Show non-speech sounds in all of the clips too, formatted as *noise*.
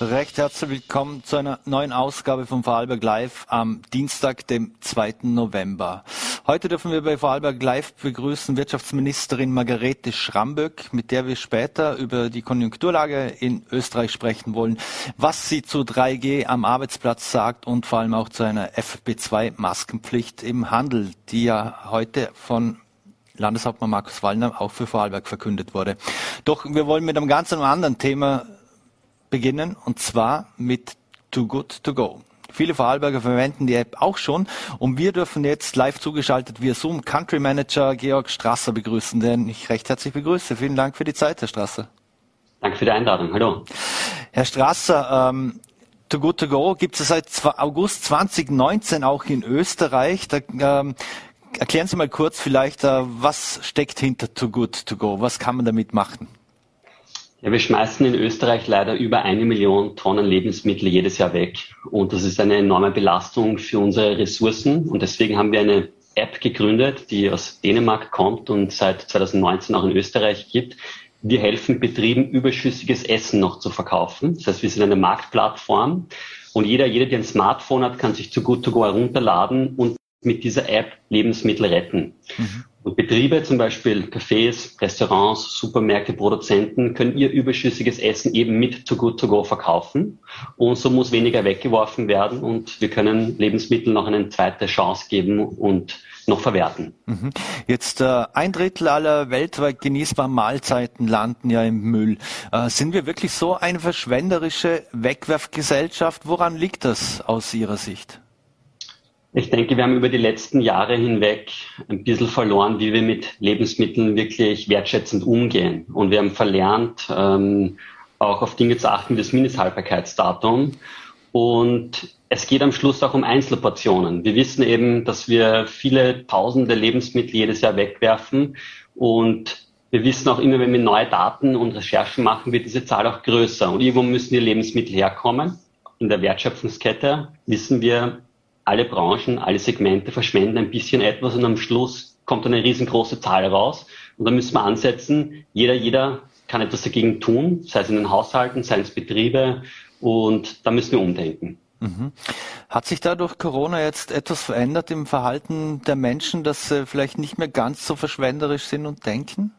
Recht herzlich willkommen zu einer neuen Ausgabe von Vorarlberg Live am Dienstag, dem 2. November. Heute dürfen wir bei Vorarlberg Live begrüßen Wirtschaftsministerin Margarete Schramböck, mit der wir später über die Konjunkturlage in Österreich sprechen wollen, was sie zu 3G am Arbeitsplatz sagt und vor allem auch zu einer FFP2-Maskenpflicht im Handel, die ja heute von Landeshauptmann Markus Wallner auch für Vorarlberg verkündet wurde. Doch wir wollen mit einem ganz anderen Thema beginnen und zwar mit Too Good To Go. Viele Vorarlberger verwenden die App auch schon und wir dürfen jetzt live zugeschaltet via Zoom Country Manager Georg Strasser begrüßen, den ich recht herzlich begrüße. Vielen Dank für die Zeit, Herr Strasser. Danke für die Einladung. Hallo. Herr Strasser, ähm, Too Good To Go gibt es seit August 2019 auch in Österreich. Da, ähm, erklären Sie mal kurz vielleicht, äh, was steckt hinter Too Good To Go? Was kann man damit machen? Ja, wir schmeißen in Österreich leider über eine Million Tonnen Lebensmittel jedes Jahr weg. Und das ist eine enorme Belastung für unsere Ressourcen. Und deswegen haben wir eine App gegründet, die aus Dänemark kommt und seit 2019 auch in Österreich gibt. Wir helfen Betrieben, überschüssiges Essen noch zu verkaufen. Das heißt, wir sind eine Marktplattform und jeder, jeder, der ein Smartphone hat, kann sich zu Good to Go herunterladen und mit dieser App Lebensmittel retten. Mhm. Und Betriebe, zum Beispiel Cafés, Restaurants, Supermärkte, Produzenten, können ihr überschüssiges Essen eben mit To Good To Go verkaufen. Und so muss weniger weggeworfen werden und wir können Lebensmittel noch eine zweite Chance geben und noch verwerten. Mhm. Jetzt äh, ein Drittel aller weltweit genießbaren Mahlzeiten landen ja im Müll. Äh, sind wir wirklich so eine verschwenderische Wegwerfgesellschaft? Woran liegt das aus Ihrer Sicht? Ich denke, wir haben über die letzten Jahre hinweg ein bisschen verloren, wie wir mit Lebensmitteln wirklich wertschätzend umgehen. Und wir haben verlernt, ähm, auch auf Dinge zu achten wie das Mindesthaltbarkeitsdatum. Und es geht am Schluss auch um Einzelportionen. Wir wissen eben, dass wir viele tausende Lebensmittel jedes Jahr wegwerfen. Und wir wissen auch immer, wenn wir neue Daten und Recherchen machen, wird diese Zahl auch größer. Und irgendwo müssen die Lebensmittel herkommen. In der Wertschöpfungskette wissen wir, alle Branchen, alle Segmente verschwenden ein bisschen etwas und am Schluss kommt eine riesengroße Zahl raus. Und da müssen wir ansetzen. Jeder, jeder kann etwas dagegen tun, sei es in den Haushalten, sei es Betriebe. Und da müssen wir umdenken. Mhm. Hat sich da durch Corona jetzt etwas verändert im Verhalten der Menschen, dass sie vielleicht nicht mehr ganz so verschwenderisch sind und denken?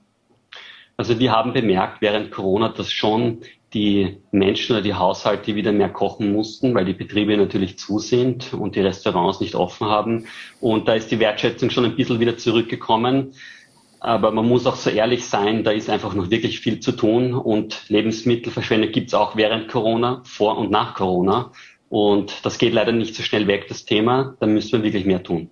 Also wir haben bemerkt während Corona, dass schon die Menschen oder die Haushalte wieder mehr kochen mussten, weil die Betriebe natürlich zu sind und die Restaurants nicht offen haben. Und da ist die Wertschätzung schon ein bisschen wieder zurückgekommen. Aber man muss auch so ehrlich sein, da ist einfach noch wirklich viel zu tun und Lebensmittelverschwendung gibt es auch während Corona, vor und nach Corona. Und das geht leider nicht so schnell weg, das Thema. Da müssen wir wirklich mehr tun.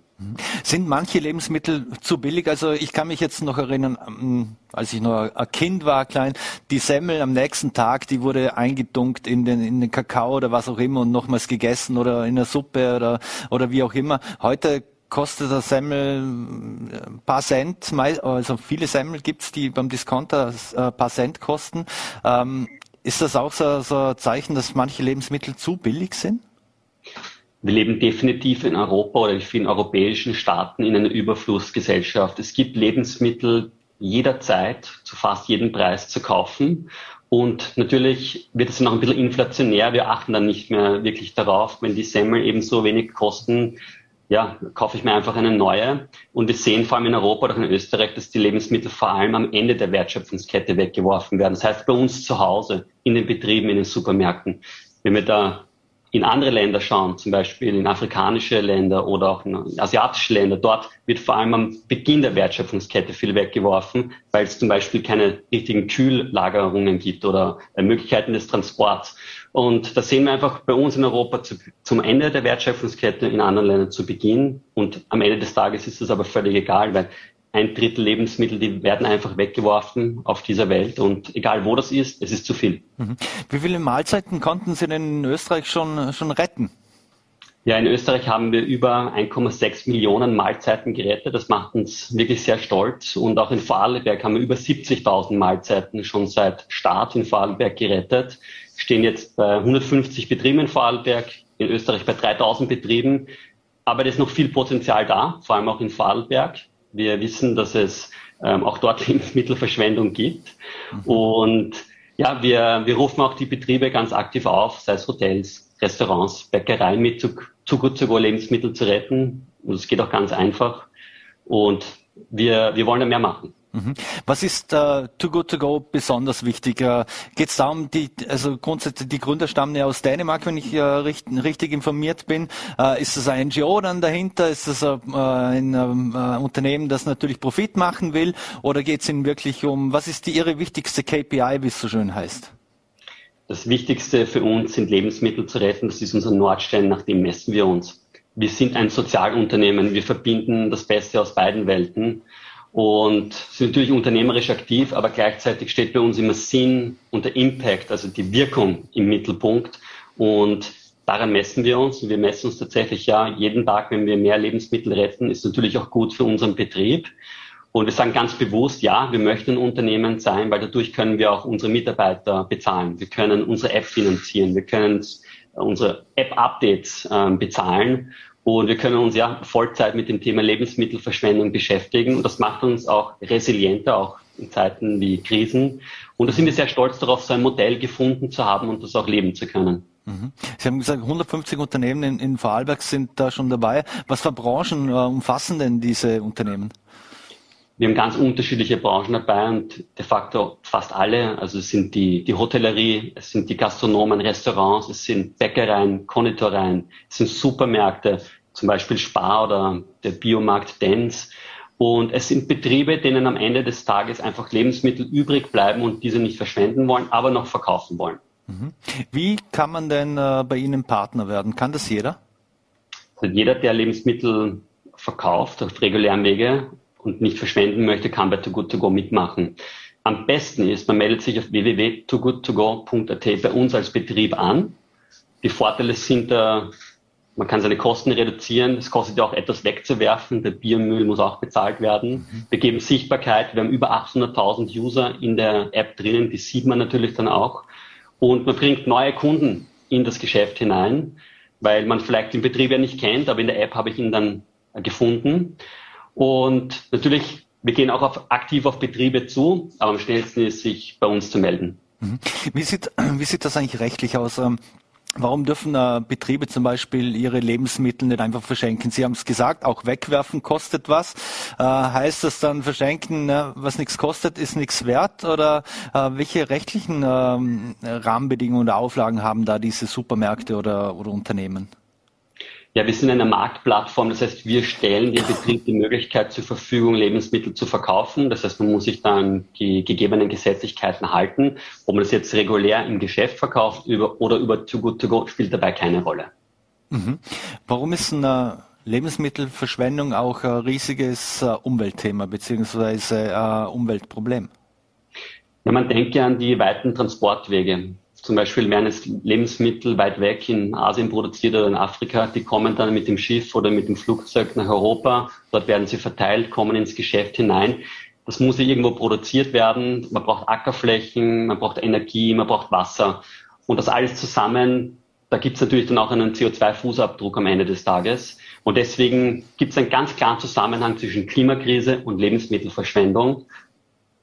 Sind manche Lebensmittel zu billig? Also ich kann mich jetzt noch erinnern, ähm, als ich noch ein Kind war, klein, die Semmel am nächsten Tag, die wurde eingedunkt in den, in den Kakao oder was auch immer und nochmals gegessen oder in der Suppe oder, oder wie auch immer. Heute kostet der Semmel ein äh, paar Cent, also viele Semmel gibt's, die beim Discounter ein äh, paar Cent kosten. Ähm, ist das auch so, so ein Zeichen, dass manche Lebensmittel zu billig sind? Wir leben definitiv in Europa oder in vielen europäischen Staaten in einer Überflussgesellschaft. Es gibt Lebensmittel jederzeit zu fast jedem Preis zu kaufen. Und natürlich wird es noch ein bisschen inflationär. Wir achten dann nicht mehr wirklich darauf, wenn die Semmel eben so wenig kosten, ja, kaufe ich mir einfach eine neue. Und wir sehen vor allem in Europa oder in Österreich, dass die Lebensmittel vor allem am Ende der Wertschöpfungskette weggeworfen werden. Das heißt bei uns zu Hause, in den Betrieben, in den Supermärkten. Wenn wir da in andere Länder schauen, zum Beispiel in afrikanische Länder oder auch in asiatische Länder, dort wird vor allem am Beginn der Wertschöpfungskette viel weggeworfen, weil es zum Beispiel keine richtigen Kühllagerungen gibt oder Möglichkeiten des Transports. Und da sehen wir einfach bei uns in Europa zu, zum Ende der Wertschöpfungskette, in anderen Ländern zu Beginn. Und am Ende des Tages ist es aber völlig egal, weil ein Drittel Lebensmittel, die werden einfach weggeworfen auf dieser Welt und egal wo das ist, es ist zu viel. Mhm. Wie viele Mahlzeiten konnten Sie denn in Österreich schon, schon retten? Ja, in Österreich haben wir über 1,6 Millionen Mahlzeiten gerettet. Das macht uns wirklich sehr stolz. Und auch in Vorarlberg haben wir über 70.000 Mahlzeiten schon seit Start in Vorarlberg gerettet. Wir stehen jetzt bei 150 Betrieben in Vorarlberg, in Österreich bei 3.000 Betrieben. Aber da ist noch viel Potenzial da, vor allem auch in Vorarlberg. Wir wissen, dass es ähm, auch dort *laughs* Lebensmittelverschwendung gibt. Mhm. Und Ja, wir, wir rufen auch die Betriebe ganz aktiv auf, sei es Hotels, Restaurants, Bäckereien mit zu, zu gut zu go Lebensmittel zu retten. Und es geht auch ganz einfach. Und wir, wir wollen da mehr machen. Mhm. Was ist äh, Too Good To Go besonders wichtig? Äh, Geht es darum, die, also grundsätzlich die Gründer stammen ja aus Dänemark, wenn ich äh, richtig, richtig informiert bin. Äh, ist das ein NGO dann dahinter? Ist das äh, ein äh, Unternehmen, das natürlich Profit machen will? Oder geht es Ihnen wirklich um, was ist die, Ihre wichtigste KPI, wie es so schön heißt? Das Wichtigste für uns sind Lebensmittel zu retten. Das ist unser Nordstein, nach dem messen wir uns. Wir sind ein Sozialunternehmen. Wir verbinden das Beste aus beiden Welten und sind natürlich unternehmerisch aktiv, aber gleichzeitig steht bei uns immer Sinn und der Impact, also die Wirkung im Mittelpunkt. Und daran messen wir uns. wir messen uns tatsächlich ja jeden Tag, wenn wir mehr Lebensmittel retten, ist natürlich auch gut für unseren Betrieb. Und wir sagen ganz bewusst, ja, wir möchten ein Unternehmen sein, weil dadurch können wir auch unsere Mitarbeiter bezahlen. Wir können unsere App finanzieren. Wir können unsere App-Updates äh, bezahlen. Und wir können uns ja Vollzeit mit dem Thema Lebensmittelverschwendung beschäftigen. Und das macht uns auch resilienter, auch in Zeiten wie Krisen. Und da sind wir sehr stolz darauf, so ein Modell gefunden zu haben und das auch leben zu können. Mhm. Sie haben gesagt, 150 Unternehmen in, Vorarlberg sind da schon dabei. Was für Branchen äh, umfassen denn diese Unternehmen? Wir haben ganz unterschiedliche Branchen dabei und de facto fast alle. Also es sind die, die Hotellerie, es sind die Gastronomen, Restaurants, es sind Bäckereien, Konditoreien, es sind Supermärkte, zum Beispiel Spar oder der Biomarkt Dens. Und es sind Betriebe, denen am Ende des Tages einfach Lebensmittel übrig bleiben und diese nicht verschwenden wollen, aber noch verkaufen wollen. Mhm. Wie kann man denn äh, bei Ihnen Partner werden? Kann das jeder? Also jeder, der Lebensmittel verkauft auf regulären Wege und nicht verschwenden möchte, kann bei Too Good To Go mitmachen. Am besten ist, man meldet sich auf www.togoodtogo.at bei uns als Betrieb an. Die Vorteile sind, äh, man kann seine Kosten reduzieren. Es kostet ja auch etwas wegzuwerfen. Der Biermüll muss auch bezahlt werden. Mhm. Wir geben Sichtbarkeit. Wir haben über 800.000 User in der App drinnen. Die sieht man natürlich dann auch. Und man bringt neue Kunden in das Geschäft hinein, weil man vielleicht den Betrieb ja nicht kennt, aber in der App habe ich ihn dann gefunden. Und natürlich, wir gehen auch auf, aktiv auf Betriebe zu, aber am schnellsten ist, sich bei uns zu melden. Mhm. Wie sieht, *clears throat* wie sieht das eigentlich rechtlich aus? Ähm, warum dürfen äh, Betriebe zum Beispiel ihre Lebensmittel nicht einfach verschenken? Sie haben es gesagt, auch wegwerfen kostet was. Äh, heißt das dann verschenken, ne, was nichts kostet, ist nichts wert? Oder äh, welche rechtlichen ähm, Rahmenbedingungen oder Auflagen haben da diese Supermärkte oder, oder Unternehmen? Ja, wir sind eine Marktplattform, das heißt, wir stellen dem Betrieb die Möglichkeit zur Verfügung, Lebensmittel zu verkaufen. Das heißt, man muss sich dann die gegebenen Gesetzlichkeiten halten. Ob man das jetzt regulär im Geschäft verkauft über, oder über Too Good To Go, spielt dabei keine Rolle. Mhm. Warum ist eine Lebensmittelverschwendung auch ein riesiges äh, Umweltthema beziehungsweise ein äh, Umweltproblem? Ja, man denkt ja an die weiten Transportwege. Zum Beispiel werden es Lebensmittel weit weg in Asien produziert oder in Afrika, die kommen dann mit dem Schiff oder mit dem Flugzeug nach Europa. Dort werden sie verteilt, kommen ins Geschäft hinein. Das muss ja irgendwo produziert werden. Man braucht Ackerflächen, man braucht Energie, man braucht Wasser. Und das alles zusammen, da gibt es natürlich dann auch einen CO2-Fußabdruck am Ende des Tages. Und deswegen gibt es einen ganz klaren Zusammenhang zwischen Klimakrise und Lebensmittelverschwendung.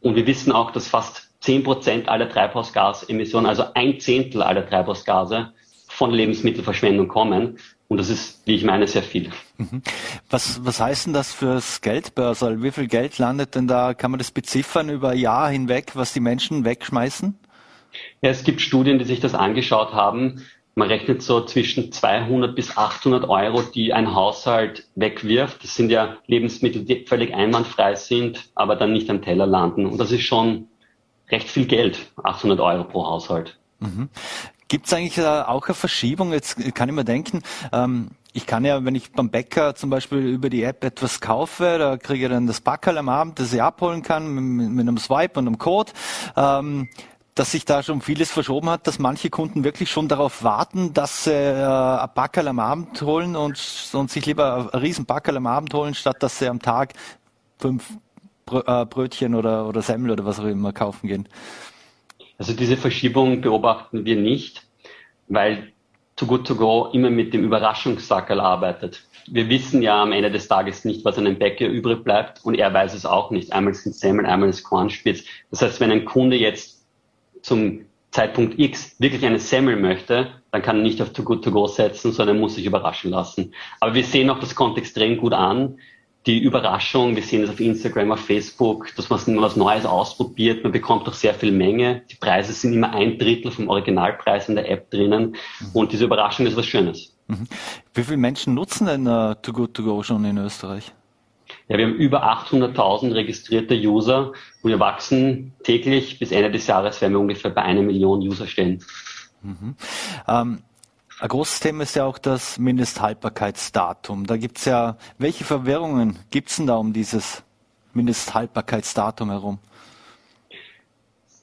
Und wir wissen auch, dass fast 10 Prozent aller Treibhausgasemissionen, also ein Zehntel aller Treibhausgase von Lebensmittelverschwendung kommen. Und das ist, wie ich meine, sehr viel. Mhm. Was, was heißt denn das fürs Geldbörsel? Wie viel Geld landet denn da? Kann man das beziffern über ein Jahr hinweg, was die Menschen wegschmeißen? Ja, es gibt Studien, die sich das angeschaut haben. Man rechnet so zwischen 200 bis 800 Euro, die ein Haushalt wegwirft. Das sind ja Lebensmittel, die völlig einwandfrei sind, aber dann nicht am Teller landen. Und das ist schon recht viel Geld, 800 Euro pro Haushalt. Mhm. Gibt es eigentlich äh, auch eine Verschiebung? Jetzt kann ich mir denken, ähm, ich kann ja, wenn ich beim Bäcker zum Beispiel über die App etwas kaufe, da kriege ich dann das Backerl am Abend, das ich abholen kann mit, mit einem Swipe und einem Code. Ähm, dass sich da schon vieles verschoben hat, dass manche Kunden wirklich schon darauf warten, dass sie äh, ein Backerl am Abend holen und, und sich lieber ein riesen Backerl am Abend holen, statt dass sie am Tag fünf Brötchen oder, oder Semmel oder was auch immer kaufen gehen? Also diese Verschiebung beobachten wir nicht, weil Too Good To Go immer mit dem Überraschungssackerl arbeitet. Wir wissen ja am Ende des Tages nicht, was einem Bäcker übrig bleibt und er weiß es auch nicht. Einmal sind Semmeln, einmal ist Kornspitz. Das heißt, wenn ein Kunde jetzt zum Zeitpunkt X wirklich eine Semmel möchte, dann kann er nicht auf Too Good To Go setzen, sondern muss sich überraschen lassen. Aber wir sehen auch, das kommt extrem gut an. Die Überraschung, wir sehen es auf Instagram, auf Facebook, dass man was Neues ausprobiert, man bekommt auch sehr viel Menge. Die Preise sind immer ein Drittel vom Originalpreis in der App drinnen mhm. und diese Überraschung ist was Schönes. Mhm. Wie viele Menschen nutzen denn uh, Too Good To Go schon in Österreich? Ja, wir haben über 800.000 registrierte User und wir wachsen täglich. Bis Ende des Jahres werden wir ungefähr bei einer Million User stehen. Mhm. Ähm, ein großes Thema ist ja auch das Mindesthaltbarkeitsdatum. Da gibt es ja, welche Verwirrungen gibt es denn da um dieses Mindesthaltbarkeitsdatum herum?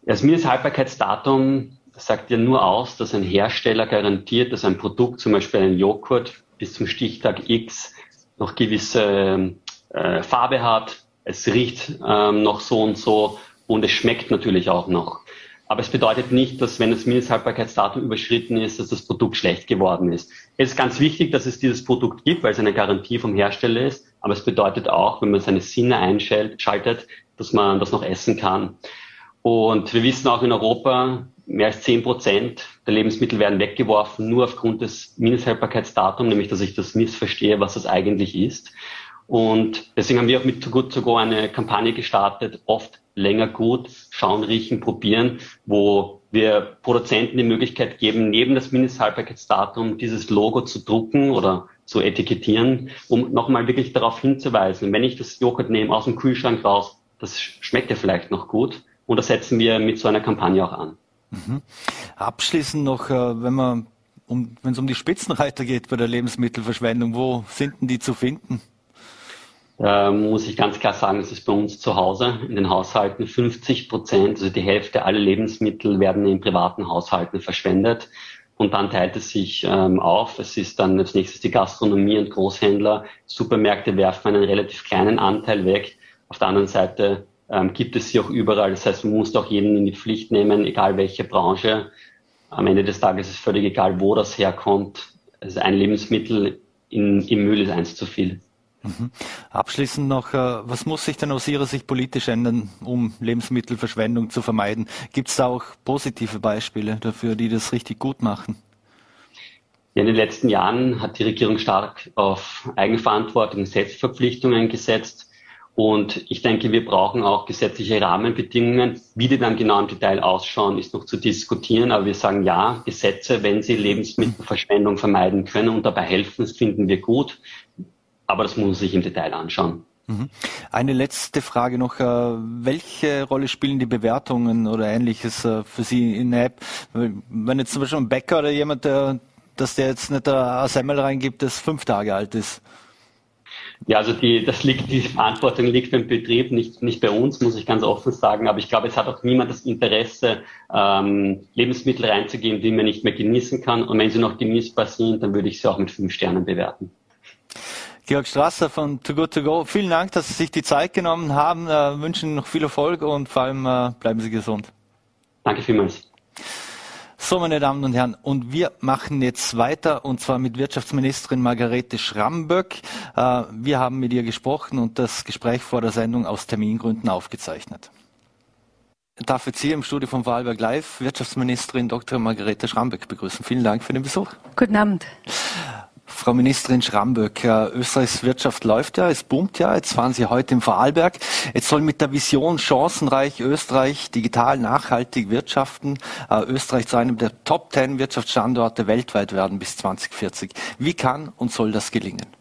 Das Mindesthaltbarkeitsdatum sagt ja nur aus, dass ein Hersteller garantiert, dass ein Produkt, zum Beispiel ein Joghurt, bis zum Stichtag X noch gewisse äh, Farbe hat, es riecht ähm, noch so und so und es schmeckt natürlich auch noch. Aber es bedeutet nicht, dass wenn das Mindesthaltbarkeitsdatum überschritten ist, dass das Produkt schlecht geworden ist. Es ist ganz wichtig, dass es dieses Produkt gibt, weil es eine Garantie vom Hersteller ist. Aber es bedeutet auch, wenn man seine Sinne einschaltet, dass man das noch essen kann. Und wir wissen auch in Europa, mehr als zehn Prozent der Lebensmittel werden weggeworfen, nur aufgrund des Mindesthaltbarkeitsdatums, nämlich dass ich das missverstehe, was das eigentlich ist. Und deswegen haben wir auch mit Too Good To Go eine Kampagne gestartet, oft länger gut, schauen, riechen, probieren, wo wir Produzenten die Möglichkeit geben, neben das Mindesthaltbarkeitsdatum dieses Logo zu drucken oder zu etikettieren, um nochmal wirklich darauf hinzuweisen, wenn ich das Joghurt nehme aus dem Kühlschrank raus, das schmeckt ja vielleicht noch gut. Und das setzen wir mit so einer Kampagne auch an. Mhm. Abschließend noch, äh, wenn man um, wenn es um die Spitzenreiter geht bei der Lebensmittelverschwendung, wo sind denn die zu finden? Da muss ich ganz klar sagen, es ist bei uns zu Hause in den Haushalten 50 Prozent, also die Hälfte aller Lebensmittel werden in privaten Haushalten verschwendet. Und dann teilt es sich ähm, auf. Es ist dann als nächstes die Gastronomie und Großhändler. Supermärkte werfen einen relativ kleinen Anteil weg. Auf der anderen Seite ähm, gibt es sie auch überall. Das heißt, man muss auch jeden in die Pflicht nehmen, egal welche Branche. Am Ende des Tages ist es völlig egal, wo das herkommt. Also ein Lebensmittel in, im Müll ist eins zu viel. Mhm. Abschließend noch, äh, was muss sich denn aus Ihrer Sicht politisch ändern, um Lebensmittelverschwendung zu vermeiden? Gibt es da auch positive Beispiele dafür, die das richtig gut machen? In den letzten Jahren hat die Regierung stark auf Eigenverantwortung und Selbstverpflichtungen gesetzt. Und ich denke, wir brauchen auch gesetzliche Rahmenbedingungen. Wie die dann genau im Detail ausschauen, ist noch zu diskutieren. Aber wir sagen ja, Gesetze, wenn sie Lebensmittelverschwendung vermeiden können und dabei helfen, das finden wir gut. Aber das muss man sich im Detail anschauen. Mhm. Eine letzte Frage noch. Äh, welche Rolle spielen die Bewertungen oder ähnliches äh, für Sie in der App? Wenn jetzt zum Beispiel ein Bäcker oder jemand, der, dass der jetzt nicht ein Semmel reingibt, das fünf Tage alt ist? Ja, also die, das liegt, die Verantwortung liegt beim Betrieb, nicht, nicht bei uns, muss ich ganz offen sagen. Aber ich glaube, es hat auch niemand das Interesse, ähm, Lebensmittel reinzugeben, die man nicht mehr genießen kann. Und wenn sie noch genießbar sind, dann würde ich sie auch mit fünf Sternen bewerten. Georg Strasser von Too Good To Go. Vielen Dank, dass Sie sich die Zeit genommen haben. Äh, wünschen noch viel Erfolg und vor allem äh, bleiben Sie gesund. Danke vielmals. So, meine Damen und Herren, und wir machen jetzt weiter und zwar mit Wirtschaftsministerin Margarete Schramböck. Äh, wir haben mit ihr gesprochen und das Gespräch vor der Sendung aus Termingründen aufgezeichnet. Ich darf jetzt hier im Studio von Wahlberg Live Wirtschaftsministerin Dr. Margarete Schramböck begrüßen. Vielen Dank für den Besuch. Guten Abend. Frau Ministerin Schramböck, Österreichs Wirtschaft läuft ja, es boomt ja. Jetzt waren Sie heute im Vorarlberg. Jetzt soll mit der Vision Chancenreich Österreich digital nachhaltig wirtschaften, äh, Österreich zu einem der Top Ten Wirtschaftsstandorte weltweit werden bis 2040. Wie kann und soll das gelingen?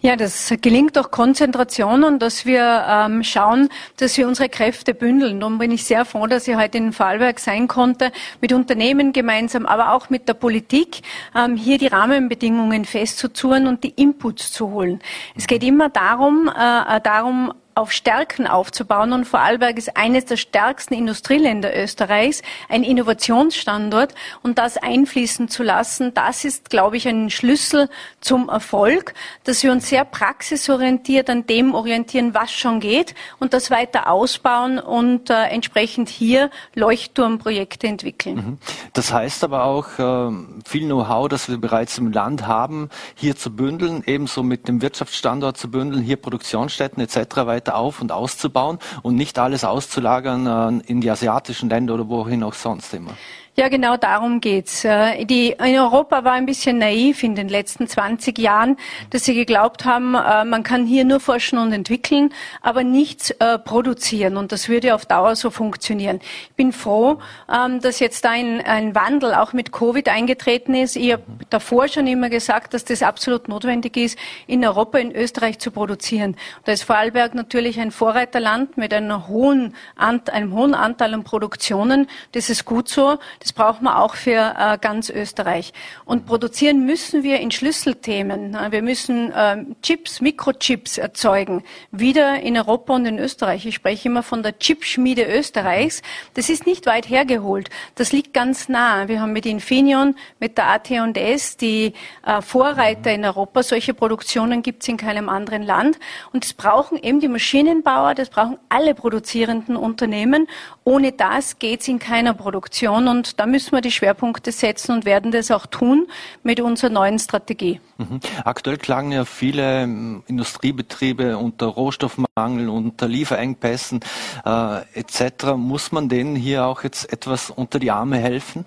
Ja, das gelingt durch Konzentration und dass wir ähm, schauen, dass wir unsere Kräfte bündeln. Darum bin ich sehr froh, dass ich heute in Fallberg sein konnte, mit Unternehmen gemeinsam, aber auch mit der Politik, ähm, hier die Rahmenbedingungen festzuzurren und die Inputs zu holen. Es geht immer darum, äh, darum, auf Stärken aufzubauen. Und Vorarlberg ist eines der stärksten Industrieländer Österreichs, ein Innovationsstandort und das einfließen zu lassen, das ist, glaube ich, ein Schlüssel zum Erfolg, dass wir uns sehr praxisorientiert an dem orientieren, was schon geht und das weiter ausbauen und äh, entsprechend hier Leuchtturmprojekte entwickeln. Mhm. Das heißt aber auch, äh, viel Know-how, das wir bereits im Land haben, hier zu bündeln, ebenso mit dem Wirtschaftsstandort zu bündeln, hier Produktionsstätten etc. weiter weiter auf und auszubauen und nicht alles auszulagern in die asiatischen Länder oder wohin auch sonst immer. Ja, genau darum geht's. Äh, die, in Europa war ein bisschen naiv in den letzten 20 Jahren, dass sie geglaubt haben, äh, man kann hier nur forschen und entwickeln, aber nichts äh, produzieren. Und das würde auf Dauer so funktionieren. Ich bin froh, ähm, dass jetzt da ein, ein Wandel auch mit Covid eingetreten ist. Ich habe davor schon immer gesagt, dass das absolut notwendig ist, in Europa, in Österreich zu produzieren. Da ist Vorarlberg natürlich ein Vorreiterland mit einem hohen, einem hohen Anteil an Produktionen. Das ist gut so. Das das brauchen wir auch für äh, ganz Österreich. Und produzieren müssen wir in Schlüsselthemen. Wir müssen äh, Chips, Mikrochips erzeugen, wieder in Europa und in Österreich. Ich spreche immer von der Chipschmiede Österreichs. Das ist nicht weit hergeholt. Das liegt ganz nah. Wir haben mit Infineon, mit der AT&S die äh, Vorreiter in Europa. Solche Produktionen gibt es in keinem anderen Land. Und das brauchen eben die Maschinenbauer, das brauchen alle produzierenden Unternehmen. Ohne das geht es in keiner Produktion. Und da müssen wir die Schwerpunkte setzen und werden das auch tun mit unserer neuen Strategie. Mhm. Aktuell klagen ja viele ähm, Industriebetriebe unter Rohstoffmangel, unter Lieferengpässen äh, etc. Muss man denen hier auch jetzt etwas unter die Arme helfen?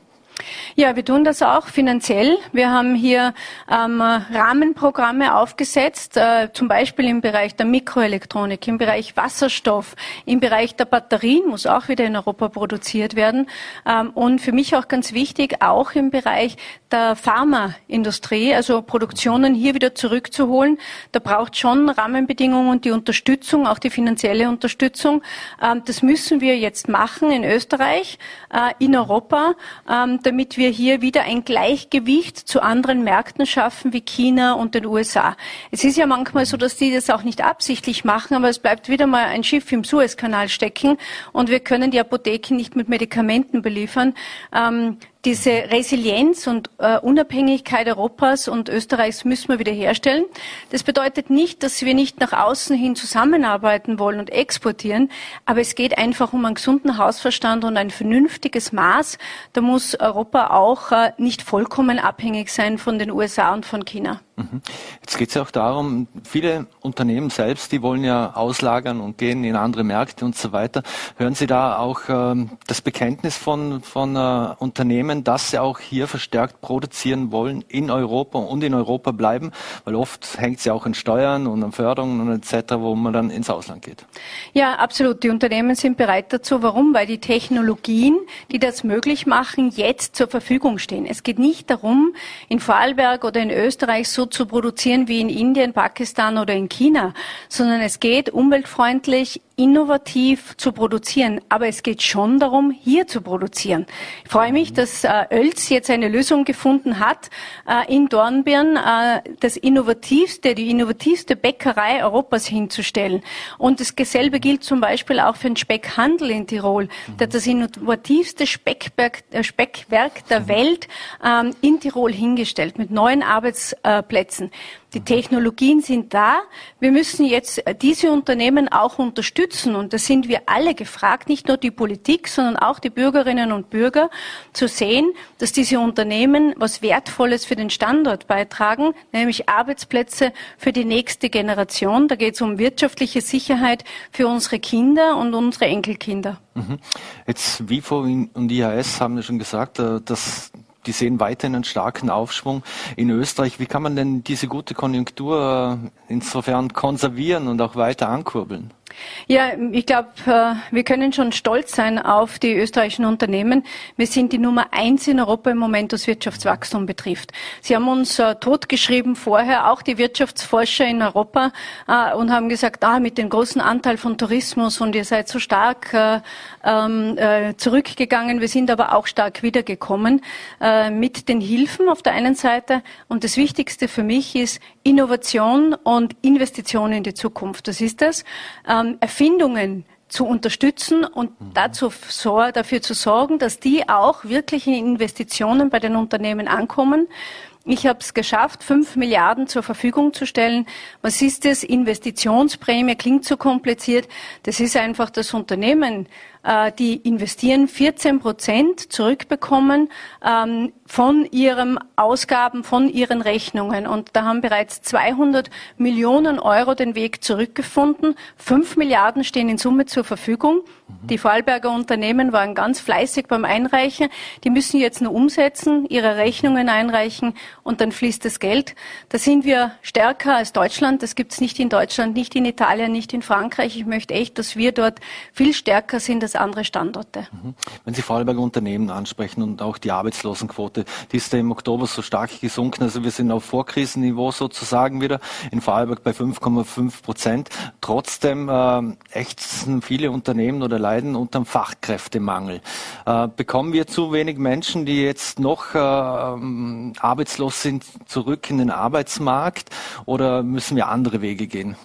Ja, wir tun das auch finanziell. Wir haben hier ähm, Rahmenprogramme aufgesetzt, äh, zum Beispiel im Bereich der Mikroelektronik, im Bereich Wasserstoff, im Bereich der Batterien muss auch wieder in Europa produziert werden. Ähm, und für mich auch ganz wichtig, auch im Bereich der Pharmaindustrie, also Produktionen hier wieder zurückzuholen. Da braucht schon Rahmenbedingungen und die Unterstützung, auch die finanzielle Unterstützung. Ähm, das müssen wir jetzt machen in Österreich, äh, in Europa, ähm, damit wir hier wieder ein Gleichgewicht zu anderen Märkten schaffen wie China und den USA. Es ist ja manchmal so, dass die das auch nicht absichtlich machen, aber es bleibt wieder mal ein Schiff im Suezkanal stecken und wir können die Apotheken nicht mit Medikamenten beliefern. Ähm, diese Resilienz und äh, Unabhängigkeit Europas und Österreichs müssen wir wiederherstellen. Das bedeutet nicht, dass wir nicht nach außen hin zusammenarbeiten wollen und exportieren, aber es geht einfach um einen gesunden Hausverstand und ein vernünftiges Maß. Da muss Europa auch äh, nicht vollkommen abhängig sein von den USA und von China. Mhm. Jetzt geht es ja auch darum, viele Unternehmen selbst, die wollen ja auslagern und gehen in andere Märkte und so weiter. Hören Sie da auch ähm, das Bekenntnis von, von äh, Unternehmen, dass sie auch hier verstärkt produzieren wollen in Europa und in Europa bleiben? Weil oft hängt es ja auch an Steuern und an Förderungen und etc., wo man dann ins Ausland geht. Ja, absolut. Die Unternehmen sind bereit dazu. Warum? Weil die Technologien, die das möglich machen, jetzt zur Verfügung stehen. Es geht nicht darum, in Vorarlberg oder in Österreich so zu produzieren wie in Indien, Pakistan oder in China, sondern es geht umweltfreundlich, innovativ zu produzieren. Aber es geht schon darum, hier zu produzieren. Ich freue mich, dass äh, Oelz jetzt eine Lösung gefunden hat, äh, in Dornbirn äh, das innovativste, die innovativste Bäckerei Europas hinzustellen. Und das selbe gilt zum Beispiel auch für den Speckhandel in Tirol, mhm. der das innovativste Speckberg, äh, Speckwerk der mhm. Welt ähm, in Tirol hingestellt mit neuen Arbeitsplätzen. Die Technologien sind da. Wir müssen jetzt diese Unternehmen auch unterstützen. Und da sind wir alle gefragt, nicht nur die Politik, sondern auch die Bürgerinnen und Bürger, zu sehen, dass diese Unternehmen was Wertvolles für den Standort beitragen, nämlich Arbeitsplätze für die nächste Generation. Da geht es um wirtschaftliche Sicherheit für unsere Kinder und unsere Enkelkinder. Mhm. Jetzt WIFO und IHS haben ja schon gesagt, äh, dass die sehen weiterhin einen starken Aufschwung in Österreich. Wie kann man denn diese gute Konjunktur äh, insofern konservieren und auch weiter ankurbeln? Ja, ich glaube, äh, wir können schon stolz sein auf die österreichischen Unternehmen. Wir sind die Nummer eins in Europa im Moment, was Wirtschaftswachstum betrifft. Sie haben uns äh, totgeschrieben vorher, auch die Wirtschaftsforscher in Europa, äh, und haben gesagt, ah, mit dem großen Anteil von Tourismus und ihr seid so stark ähm, zurückgegangen. Wir sind aber auch stark wiedergekommen mit den Hilfen auf der einen Seite. Und das Wichtigste für mich ist Innovation und Investition in die Zukunft. Das ist es ähm, Erfindungen zu unterstützen und mhm. dazu dafür zu sorgen, dass die auch wirklich in Investitionen bei den Unternehmen ankommen. Ich habe es geschafft, fünf Milliarden zur Verfügung zu stellen. Was ist das? Investitionsprämie klingt so kompliziert. Das ist einfach das Unternehmen die investieren 14 Prozent zurückbekommen ähm, von ihren Ausgaben, von ihren Rechnungen. Und da haben bereits 200 Millionen Euro den Weg zurückgefunden. Fünf Milliarden stehen in Summe zur Verfügung. Die Vorarlberger Unternehmen waren ganz fleißig beim Einreichen. Die müssen jetzt nur umsetzen, ihre Rechnungen einreichen und dann fließt das Geld. Da sind wir stärker als Deutschland. Das gibt es nicht in Deutschland, nicht in Italien, nicht in Frankreich. Ich möchte echt, dass wir dort viel stärker sind als andere Standorte. Mhm. Wenn Sie Vorarlberger Unternehmen ansprechen und auch die Arbeitslosenquote, die ist ja im Oktober so stark gesunken. Also wir sind auf Vorkrisenniveau sozusagen wieder in Vorarlberg bei 5,5 Prozent. Trotzdem äh, ächzen viele Unternehmen oder leiden unter dem Fachkräftemangel. Äh, bekommen wir zu wenig Menschen, die jetzt noch äh, arbeitslos sind, zurück in den Arbeitsmarkt oder müssen wir andere Wege gehen?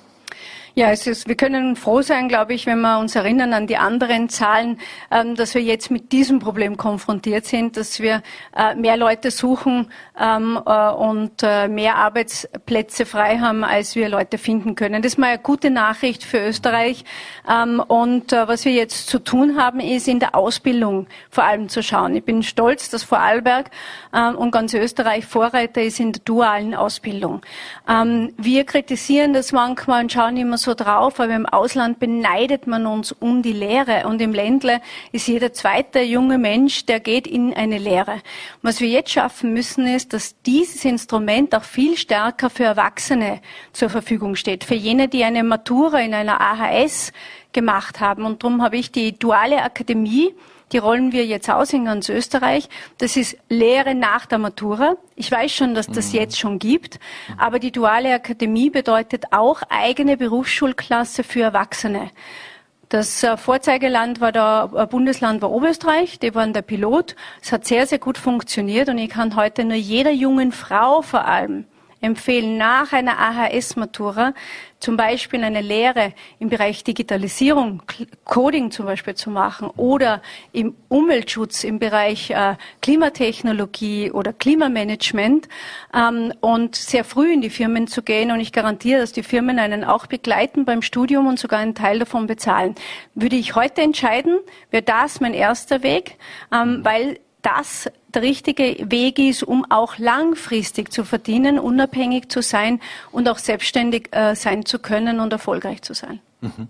Ja, es ist, wir können froh sein, glaube ich, wenn wir uns erinnern an die anderen Zahlen, ähm, dass wir jetzt mit diesem Problem konfrontiert sind, dass wir äh, mehr Leute suchen ähm, äh, und äh, mehr Arbeitsplätze frei haben, als wir Leute finden können. Das ist mal eine gute Nachricht für Österreich. Ähm, und äh, was wir jetzt zu tun haben, ist in der Ausbildung vor allem zu schauen. Ich bin stolz, dass Vorarlberg ähm, und ganz Österreich Vorreiter ist in der dualen Ausbildung. Ähm, wir kritisieren das manchmal und schauen immer so drauf, aber im Ausland beneidet man uns um die Lehre und im Ländle ist jeder zweite junge Mensch, der geht in eine Lehre. Was wir jetzt schaffen müssen, ist, dass dieses Instrument auch viel stärker für Erwachsene zur Verfügung steht. Für jene, die eine Matura in einer AHS gemacht haben. Und darum habe ich die duale Akademie die rollen wir jetzt aus in ganz Österreich. Das ist Lehre nach der Matura. Ich weiß schon, dass das mhm. jetzt schon gibt. Aber die duale Akademie bedeutet auch eigene Berufsschulklasse für Erwachsene. Das äh, Vorzeigeland war der äh, Bundesland war Oberösterreich, die waren der Pilot. Es hat sehr, sehr gut funktioniert und ich kann heute nur jeder jungen Frau vor allem empfehlen, nach einer AHS-Matura zum Beispiel eine Lehre im Bereich Digitalisierung, Coding zum Beispiel zu machen oder im Umweltschutz im Bereich äh, Klimatechnologie oder Klimamanagement ähm, und sehr früh in die Firmen zu gehen. Und ich garantiere, dass die Firmen einen auch begleiten beim Studium und sogar einen Teil davon bezahlen. Würde ich heute entscheiden, wäre das mein erster Weg, ähm, weil das der richtige Weg ist, um auch langfristig zu verdienen, unabhängig zu sein und auch selbstständig äh, sein zu können und erfolgreich zu sein. Mhm.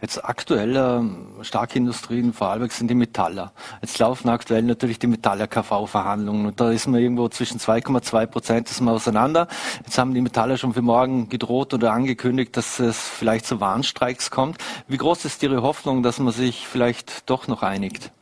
Jetzt aktuell äh, starke Industrien, vor allem sind die Metaller. Jetzt laufen aktuell natürlich die Metaller-KV-Verhandlungen und da ist man irgendwo zwischen 2,2 Prozent ist man auseinander. Jetzt haben die Metaller schon für morgen gedroht oder angekündigt, dass es vielleicht zu Warnstreiks kommt. Wie groß ist Ihre Hoffnung, dass man sich vielleicht doch noch einigt?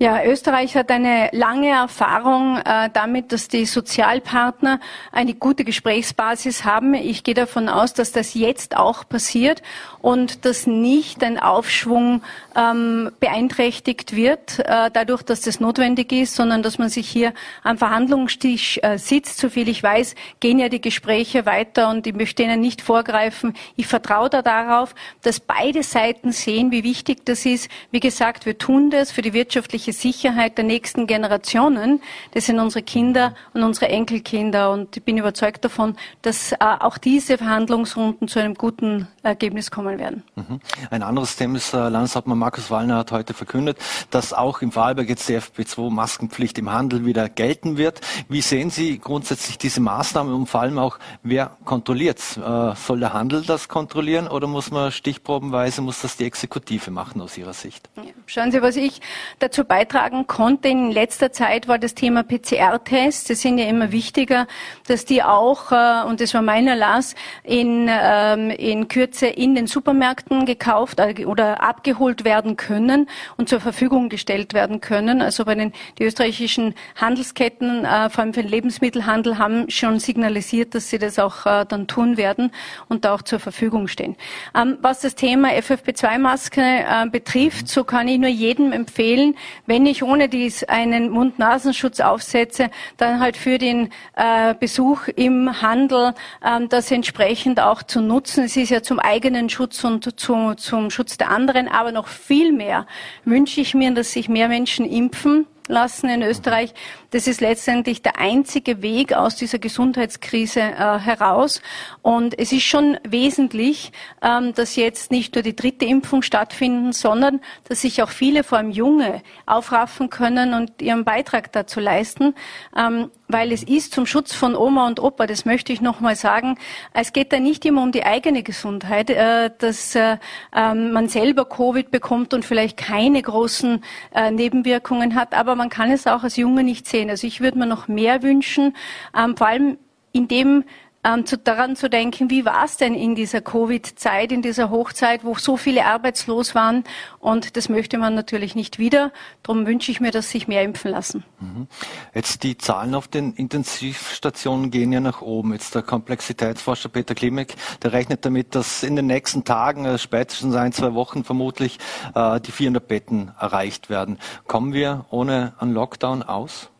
Ja, Österreich hat eine lange Erfahrung äh, damit, dass die Sozialpartner eine gute Gesprächsbasis haben. Ich gehe davon aus, dass das jetzt auch passiert und dass nicht ein Aufschwung ähm, beeinträchtigt wird, äh, dadurch, dass das notwendig ist, sondern dass man sich hier am Verhandlungstisch äh, sitzt. Soviel ich weiß, gehen ja die Gespräche weiter und ich möchte Ihnen nicht vorgreifen. Ich vertraue da darauf, dass beide Seiten sehen, wie wichtig das ist. Wie gesagt, wir tun das für die wirtschaftliche wirtschaftliche Sicherheit der nächsten Generationen. Das sind unsere Kinder und unsere Enkelkinder. Und ich bin überzeugt davon, dass äh, auch diese Verhandlungsrunden zu einem guten Ergebnis kommen werden. Mhm. Ein anderes Thema ist, äh, Landeshauptmann Markus Wallner hat heute verkündet, dass auch im Vorarlberg jetzt die FP2-Maskenpflicht im Handel wieder gelten wird. Wie sehen Sie grundsätzlich diese Maßnahme und vor allem auch, wer kontrolliert äh, Soll der Handel das kontrollieren oder muss man stichprobenweise, muss das die Exekutive machen aus Ihrer Sicht? Schauen Sie, was ich dazu beitragen konnte in letzter Zeit, war das Thema PCR-Tests. Das sind ja immer wichtiger, dass die auch, äh, und das war mein Erlass, in, ähm, in Kürze in den Supermärkten gekauft äh, oder abgeholt werden können und zur Verfügung gestellt werden können. Also bei den die österreichischen Handelsketten, äh, vor allem für den Lebensmittelhandel, haben schon signalisiert, dass sie das auch dann tun werden und da auch zur Verfügung stehen. Ähm, was das Thema FFP2-Maske betrifft, so kann ich nur jedem empfehlen, wenn ich ohne dies einen Mund-Nasenschutz aufsetze, dann halt für den äh, Besuch im Handel ähm, das entsprechend auch zu nutzen. Es ist ja zum eigenen Schutz und zu, zum Schutz der anderen, aber noch viel mehr wünsche ich mir, dass sich mehr Menschen impfen lassen in Österreich. Das ist letztendlich der einzige Weg aus dieser Gesundheitskrise äh, heraus. Und es ist schon wesentlich, ähm, dass jetzt nicht nur die dritte Impfung stattfinden, sondern dass sich auch viele, vor allem Junge, aufraffen können und ihren Beitrag dazu leisten. Ähm, weil es ist zum Schutz von Oma und Opa, das möchte ich noch mal sagen. Es geht da nicht immer um die eigene Gesundheit, äh, dass äh, ähm, man selber Covid bekommt und vielleicht keine großen äh, Nebenwirkungen hat, aber man kann es auch als Junge nicht sehen. Also ich würde mir noch mehr wünschen, ähm, vor allem in dem ähm, zu, daran zu denken, wie war es denn in dieser Covid-Zeit, in dieser Hochzeit, wo so viele arbeitslos waren. Und das möchte man natürlich nicht wieder. Darum wünsche ich mir, dass sich mehr impfen lassen. Mhm. Jetzt die Zahlen auf den Intensivstationen gehen ja nach oben. Jetzt der Komplexitätsforscher Peter Klimek, der rechnet damit, dass in den nächsten Tagen, äh, spätestens ein, zwei Wochen vermutlich, äh, die 400 Betten erreicht werden. Kommen wir ohne einen Lockdown aus?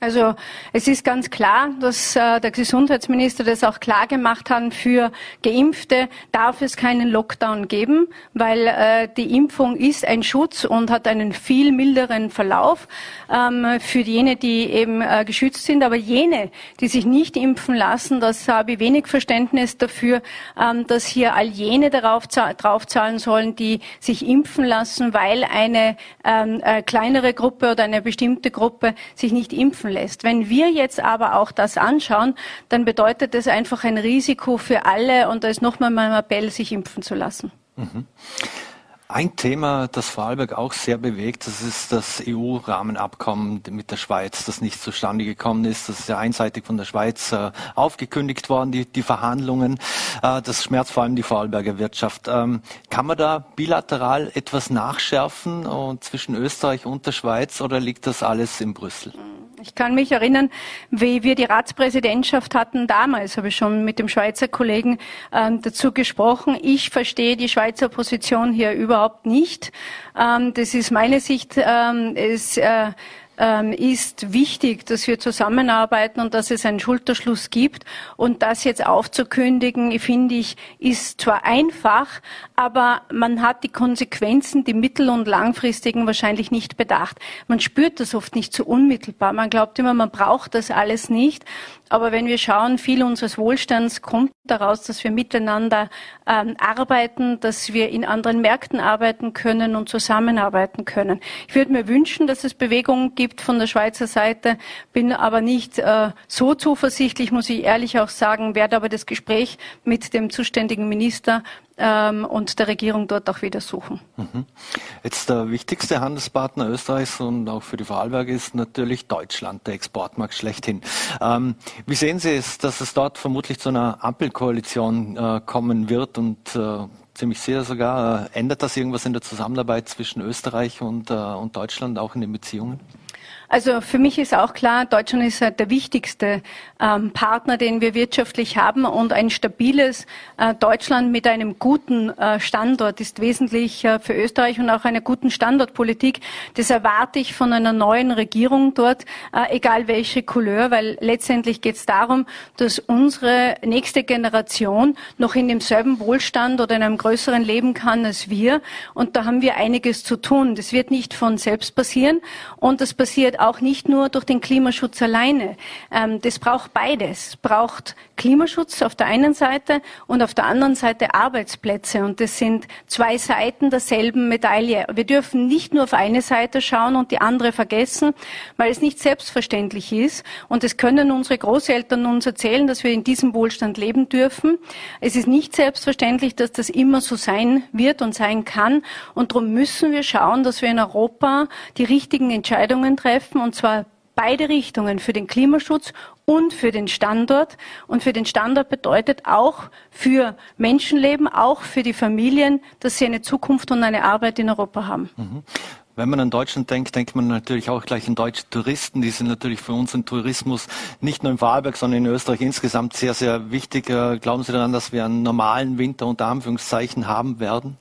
Also es ist ganz klar, dass äh, der Gesundheitsminister das auch klar gemacht hat, für Geimpfte darf es keinen Lockdown geben, weil äh, die Impfung ist ein Schutz und hat einen viel milderen Verlauf ähm, für jene, die eben äh, geschützt sind. Aber jene, die sich nicht impfen lassen, das habe ich wenig Verständnis dafür, ähm, dass hier all jene darauf draufzahlen sollen, die sich impfen lassen, weil eine ähm, äh, kleinere Gruppe oder eine bestimmte Gruppe sich nicht impfen lässt. Wenn wir jetzt aber auch das anschauen, dann bedeutet das einfach ein Risiko für alle und da ist nochmal mein Appell, sich impfen zu lassen. Mhm. Ein Thema, das Vorarlberg auch sehr bewegt, das ist das EU-Rahmenabkommen mit der Schweiz, das nicht zustande gekommen ist. Das ist ja einseitig von der Schweiz äh, aufgekündigt worden, die, die Verhandlungen. Äh, das schmerzt vor allem die Vorarlberger Wirtschaft. Ähm, kann man da bilateral etwas nachschärfen und zwischen Österreich und der Schweiz oder liegt das alles in Brüssel? Ich kann mich erinnern, wie wir die Ratspräsidentschaft hatten damals, habe ich schon mit dem Schweizer Kollegen ähm, dazu gesprochen. Ich verstehe die Schweizer Position hier überhaupt nicht. Ähm, das ist meine Sicht. Ähm, es, äh, ist wichtig, dass wir zusammenarbeiten und dass es einen Schulterschluss gibt. Und das jetzt aufzukündigen, finde ich, ist zwar einfach, aber man hat die Konsequenzen, die mittel- und langfristigen wahrscheinlich nicht bedacht. Man spürt das oft nicht so unmittelbar. Man glaubt immer, man braucht das alles nicht. Aber wenn wir schauen, viel unseres Wohlstands kommt daraus, dass wir miteinander ähm, arbeiten, dass wir in anderen Märkten arbeiten können und zusammenarbeiten können. Ich würde mir wünschen, dass es Bewegungen gibt von der Schweizer Seite, bin aber nicht äh, so zuversichtlich, muss ich ehrlich auch sagen, werde aber das Gespräch mit dem zuständigen Minister ähm, und der Regierung dort auch wieder suchen. Mhm. Jetzt der wichtigste Handelspartner Österreichs und auch für die Vorarlberge ist natürlich Deutschland, der Exportmarkt schlechthin. Ähm, wie sehen Sie es, dass es dort vermutlich zu einer Ampelkoalition äh, kommen wird und äh, ziemlich sicher sogar, äh, ändert das irgendwas in der Zusammenarbeit zwischen Österreich und, äh, und Deutschland, auch in den Beziehungen? Also für mich ist auch klar, Deutschland ist halt der wichtigste ähm, Partner, den wir wirtschaftlich haben und ein stabiles äh, Deutschland mit einem guten äh, Standort ist wesentlich äh, für Österreich und auch einer guten Standortpolitik. Das erwarte ich von einer neuen Regierung dort, äh, egal welche Couleur, weil letztendlich geht es darum, dass unsere nächste Generation noch in demselben Wohlstand oder in einem größeren leben kann als wir. Und da haben wir einiges zu tun. Das wird nicht von selbst passieren und das passiert auch nicht nur durch den Klimaschutz alleine. Ähm, das braucht beides. Es braucht Klimaschutz auf der einen Seite und auf der anderen Seite Arbeitsplätze. Und das sind zwei Seiten derselben Medaille. Wir dürfen nicht nur auf eine Seite schauen und die andere vergessen, weil es nicht selbstverständlich ist. Und es können unsere Großeltern uns erzählen, dass wir in diesem Wohlstand leben dürfen. Es ist nicht selbstverständlich, dass das immer so sein wird und sein kann. Und darum müssen wir schauen, dass wir in Europa die richtigen Entscheidungen treffen und zwar beide Richtungen, für den Klimaschutz und für den Standort. Und für den Standort bedeutet auch für Menschenleben, auch für die Familien, dass sie eine Zukunft und eine Arbeit in Europa haben. Mhm. Wenn man an Deutschland denkt, denkt man natürlich auch gleich an deutsche Touristen. Die sind natürlich für unseren Tourismus nicht nur in Vorarlberg, sondern in Österreich insgesamt sehr, sehr wichtig. Äh, glauben Sie daran, dass wir einen normalen Winter unter Anführungszeichen haben werden?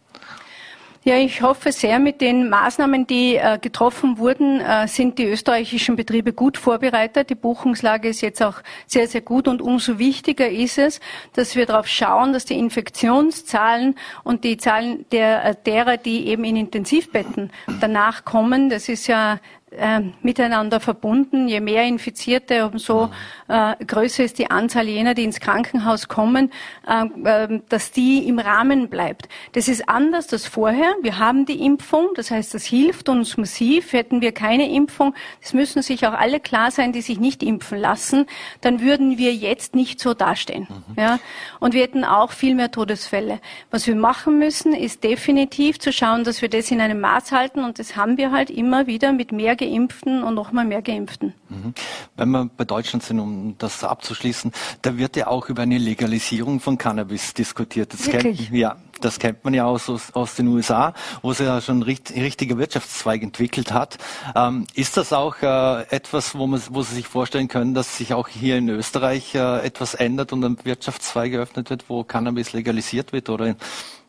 Ja, ich hoffe sehr, mit den Maßnahmen, die äh, getroffen wurden, äh, sind die österreichischen Betriebe gut vorbereitet. Die Buchungslage ist jetzt auch sehr, sehr gut und umso wichtiger ist es, dass wir darauf schauen, dass die Infektionszahlen und die Zahlen der, äh, derer, die eben in Intensivbetten danach kommen, das ist ja äh, miteinander verbunden. Je mehr Infizierte, umso äh, größer ist die Anzahl jener, die ins Krankenhaus kommen, äh, dass die im Rahmen bleibt. Das ist anders als vorher. Wir haben die Impfung, das heißt, das hilft uns massiv. Hätten wir keine Impfung, das müssen sich auch alle klar sein, die sich nicht impfen lassen, dann würden wir jetzt nicht so dastehen. Mhm. Ja? Und wir hätten auch viel mehr Todesfälle. Was wir machen müssen, ist definitiv zu schauen, dass wir das in einem Maß halten und das haben wir halt immer wieder mit mehr Geimpften und nochmal mehr Geimpften. Mhm. Wenn wir bei Deutschland sind, um das abzuschließen, da wird ja auch über eine Legalisierung von Cannabis diskutiert. Das Wirklich? Kennt, ja, das kennt man ja aus, aus den USA, wo es ja schon ein richtiger Wirtschaftszweig entwickelt hat. Ähm, ist das auch äh, etwas, wo, man, wo Sie sich vorstellen können, dass sich auch hier in Österreich äh, etwas ändert und ein Wirtschaftszweig geöffnet wird, wo Cannabis legalisiert wird oder,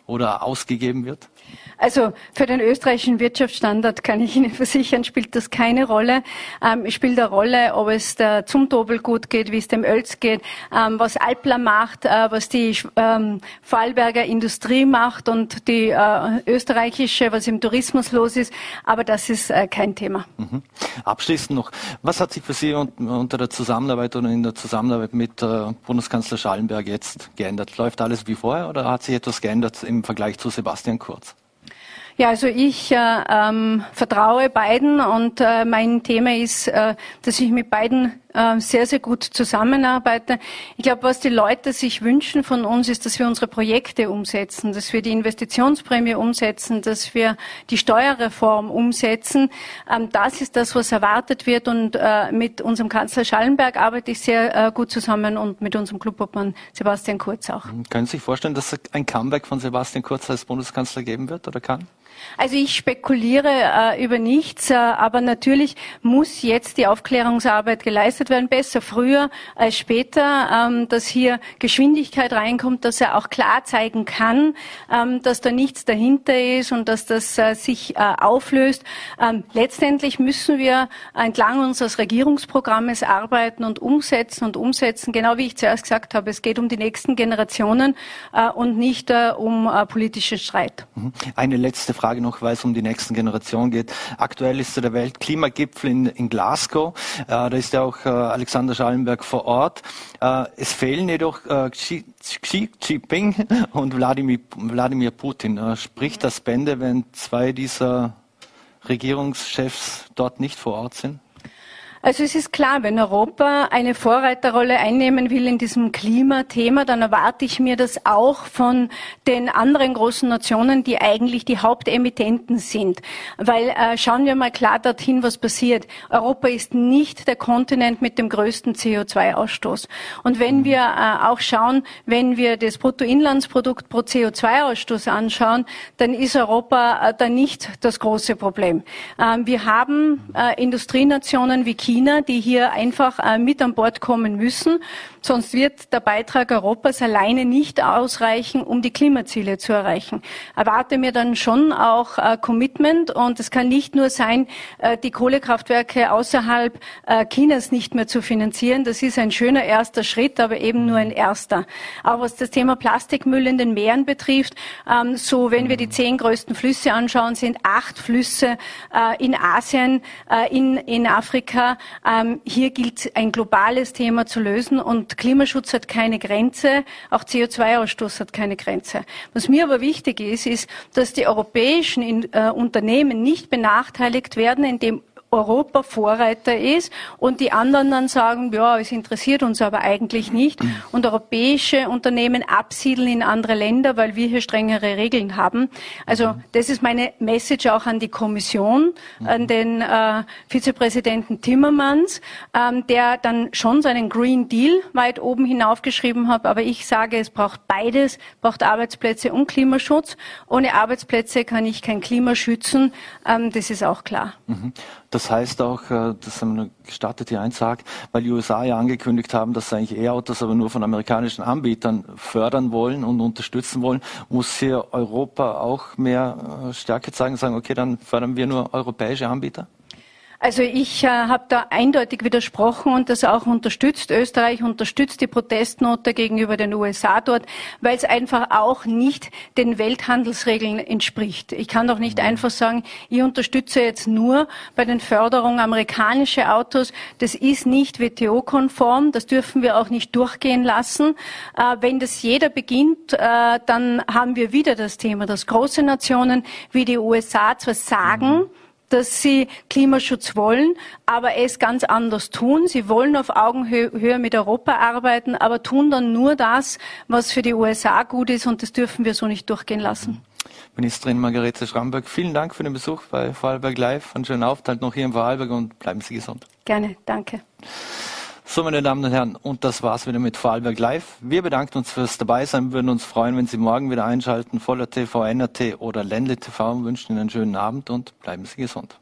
oder ausgegeben wird? Also für den österreichischen Wirtschaftsstandard kann ich Ihnen *laughs* versichern, spielt das keine Rolle. Ähm, spielt eine Rolle, ob es der Zumtobel gut geht, wie es dem Ölz geht, ähm, was Alpla macht, äh, was die ähm, Vorarlberger Industrie macht und die äh, österreichische, was im Tourismus los ist. Aber das ist äh, kein Thema. Mhm. Abschließend noch, was hat sich für Sie unter der Zusammenarbeit oder in der Zusammenarbeit mit äh, Bundeskanzler Schallenberg jetzt geändert? Läuft alles wie vorher oder hat sich etwas geändert im Vergleich zu Sebastian Kurz? Ja, also ich äh, ähm, vertraue beiden und äh, mein Thema ist, äh, dass ich mit beiden äh, sehr, sehr gut zusammenarbeite. Ich glaube, was die Leute sich wünschen von uns, ist, dass wir unsere Projekte umsetzen, dass wir die Investitionsprämie umsetzen, dass wir die Steuerreform umsetzen. Ähm, das ist das, was erwartet wird und äh, mit unserem Kanzler Schallenberg arbeite ich sehr äh, gut zusammen und mit unserem Clubobmann Sebastian Kurz auch. Können Sie sich vorstellen, dass ein Comeback von Sebastian Kurz als Bundeskanzler geben wird oder kann? Also ich spekuliere äh, über nichts, äh, aber natürlich muss jetzt die Aufklärungsarbeit geleistet werden, besser früher als später, ähm, dass hier Geschwindigkeit reinkommt, dass er auch klar zeigen kann, ähm, dass da nichts dahinter ist und dass das äh, sich äh, auflöst. Ähm, letztendlich müssen wir entlang unseres Regierungsprogrammes arbeiten und umsetzen und umsetzen, genau wie ich zuerst gesagt habe. Es geht um die nächsten Generationen äh, und nicht äh, um politischen Streit. Mhm. Eine letzte Frage Frage noch, weil es um die nächsten Generationen geht. Aktuell ist der Weltklimagipfel in, in Glasgow. Äh, da ist ja auch äh, Alexander Schallenberg vor Ort. Äh, es fehlen jedoch äh, Xi, Xi Jinping *laughs* und Wladimir, Wladimir Putin. Äh, spricht das Bände, wenn zwei dieser Regierungschefs dort nicht vor Ort sind? Also es ist klar, wenn Europa eine Vorreiterrolle einnehmen will in diesem Klimathema, dann erwarte ich mir das auch von den anderen großen Nationen, die eigentlich die Hauptemittenten sind. Weil äh, schauen wir mal klar dorthin, was passiert. Europa ist nicht der Kontinent mit dem größten CO2-Ausstoß. Und wenn wir äh, auch schauen, wenn wir das Bruttoinlandsprodukt pro CO2-Ausstoß anschauen, dann ist Europa äh, da nicht das große Problem. Ähm, wir haben äh, Industrienationen wie China, China, die hier einfach äh, mit an Bord kommen müssen. Sonst wird der Beitrag Europas alleine nicht ausreichen, um die Klimaziele zu erreichen. Erwarte mir dann schon auch äh, Commitment und es kann nicht nur sein, äh, die Kohlekraftwerke außerhalb Chinas nicht mehr zu finanzieren. Das ist ein schöner erster Schritt, aber eben nur ein erster. Auch was das Thema Plastikmüll in den Meeren betrifft, ähm, so wenn wir die zehn größten Flüsse anschauen, sind acht Flüsse in Asien, in, in Afrika. Ähm, hier gilt ein globales Thema zu lösen und Klimaschutz hat keine Grenze, auch CO2-Ausstoß hat keine Grenze. Was mir aber wichtig ist, ist, dass die europäischen äh, Unternehmen nicht benachteiligt werden, indem Europa Vorreiter ist und die anderen dann sagen, ja, es interessiert uns aber eigentlich nicht und europäische Unternehmen absiedeln in andere Länder, weil wir hier strengere Regeln haben. Also das ist meine Message auch an die Kommission, an den äh, Vizepräsidenten Timmermans, ähm, der dann schon seinen Green Deal weit oben hinaufgeschrieben hat, aber ich sage, es braucht beides, braucht Arbeitsplätze und Klimaschutz. Ohne Arbeitsplätze kann ich kein Klima schützen, ähm, das ist auch klar. Mhm. Das heißt auch, äh, das haben wir gestartet hier sagt, weil die USA ja angekündigt haben, dass sie eigentlich E-Autos aber nur von amerikanischen Anbietern fördern wollen und unterstützen wollen, muss hier Europa auch mehr äh, Stärke zeigen und sagen, okay, dann fördern wir nur europäische Anbieter? Also ich äh, habe da eindeutig widersprochen und das auch unterstützt. Österreich unterstützt die Protestnote gegenüber den USA dort, weil es einfach auch nicht den Welthandelsregeln entspricht. Ich kann doch nicht einfach sagen, ich unterstütze jetzt nur bei den Förderungen amerikanische Autos. Das ist nicht WTO-konform. Das dürfen wir auch nicht durchgehen lassen. Äh, wenn das jeder beginnt, äh, dann haben wir wieder das Thema, dass große Nationen wie die USA zwar sagen, dass sie Klimaschutz wollen, aber es ganz anders tun. Sie wollen auf Augenhöhe mit Europa arbeiten, aber tun dann nur das, was für die USA gut ist und das dürfen wir so nicht durchgehen lassen. Ministerin Margarete Schramberg, vielen Dank für den Besuch bei Vorarlberg Live. Einen schönen Aufenthalt noch hier in Vorarlberg und bleiben Sie gesund. Gerne, danke. So, meine Damen und Herren, und das war's wieder mit Vorarlberg Live. Wir bedanken uns fürs Dabeisein, würden uns freuen, wenn Sie morgen wieder einschalten. Voller TV, NRT oder Ländle TV wünschen Ihnen einen schönen Abend und bleiben Sie gesund.